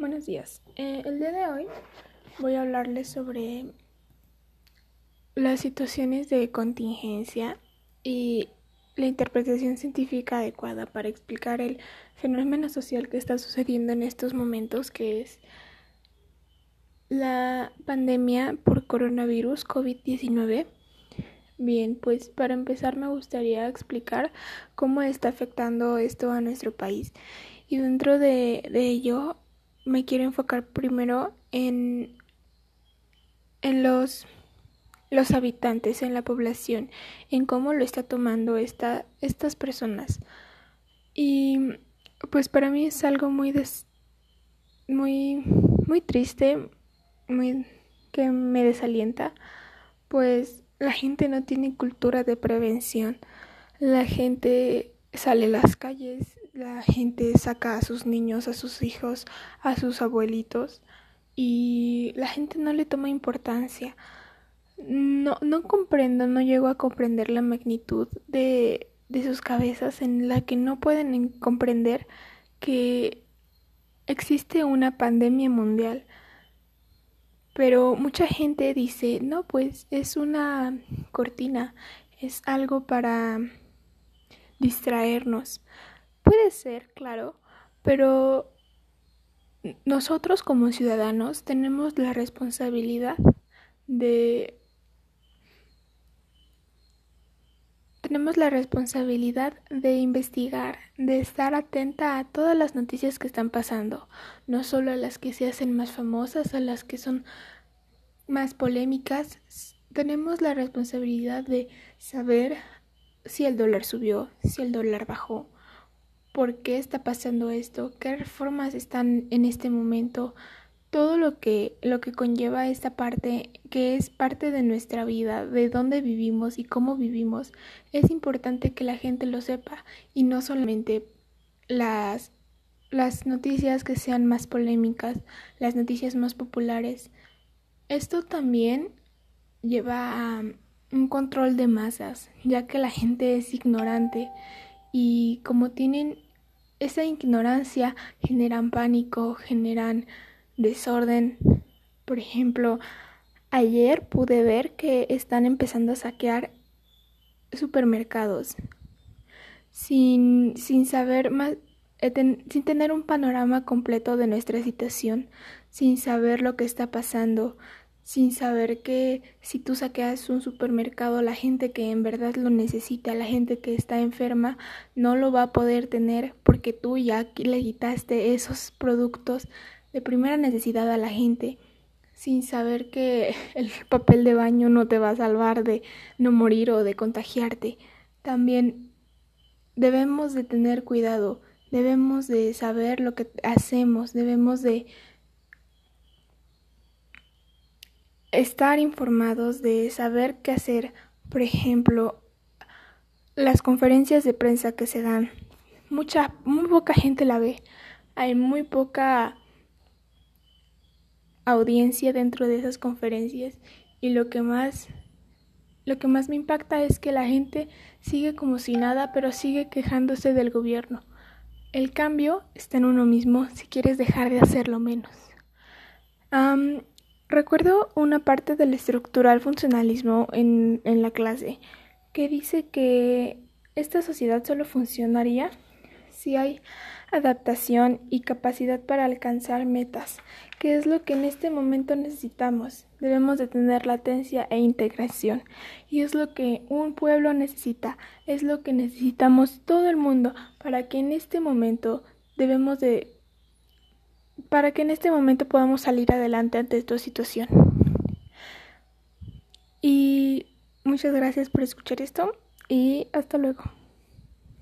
Buenos días. Eh, el día de hoy voy a hablarles sobre las situaciones de contingencia y la interpretación científica adecuada para explicar el fenómeno social que está sucediendo en estos momentos, que es la pandemia por coronavirus COVID-19. Bien, pues para empezar me gustaría explicar cómo está afectando esto a nuestro país. Y dentro de, de ello me quiero enfocar primero en, en los, los habitantes, en la población, en cómo lo está tomando esta, estas personas. Y pues para mí es algo muy muy muy triste, muy que me desalienta, pues la gente no tiene cultura de prevención. La gente sale a las calles, la gente saca a sus niños, a sus hijos, a sus abuelitos y la gente no le toma importancia. No, no comprendo, no llego a comprender la magnitud de, de sus cabezas en la que no pueden comprender que existe una pandemia mundial. Pero mucha gente dice, no, pues es una cortina, es algo para distraernos. Puede ser, claro, pero nosotros como ciudadanos tenemos la responsabilidad de tenemos la responsabilidad de investigar, de estar atenta a todas las noticias que están pasando, no solo a las que se hacen más famosas, a las que son más polémicas. Tenemos la responsabilidad de saber si el dólar subió, si el dólar bajó, por qué está pasando esto, qué reformas están en este momento, todo lo que lo que conlleva esta parte que es parte de nuestra vida, de dónde vivimos y cómo vivimos, es importante que la gente lo sepa y no solamente las las noticias que sean más polémicas, las noticias más populares. Esto también lleva a un control de masas, ya que la gente es ignorante y como tienen esa ignorancia generan pánico, generan desorden. Por ejemplo, ayer pude ver que están empezando a saquear supermercados sin, sin saber más, eh, sin tener un panorama completo de nuestra situación, sin saber lo que está pasando, sin saber que si tú saqueas un supermercado, la gente que en verdad lo necesita, la gente que está enferma, no lo va a poder tener porque tú ya le quitaste esos productos de primera necesidad a la gente, sin saber que el papel de baño no te va a salvar de no morir o de contagiarte. También debemos de tener cuidado, debemos de saber lo que hacemos, debemos de estar informados, de saber qué hacer. Por ejemplo, las conferencias de prensa que se dan, mucha, muy poca gente la ve. Hay muy poca audiencia dentro de esas conferencias y lo que más lo que más me impacta es que la gente sigue como si nada, pero sigue quejándose del gobierno. El cambio está en uno mismo si quieres dejar de hacerlo menos. Recuerdo una parte del estructural funcionalismo en, en la clase que dice que esta sociedad solo funcionaría si hay adaptación y capacidad para alcanzar metas, que es lo que en este momento necesitamos. Debemos de tener latencia e integración, y es lo que un pueblo necesita, es lo que necesitamos todo el mundo para que en este momento debemos de para que en este momento podamos salir adelante ante esta situación. Y muchas gracias por escuchar esto y hasta luego.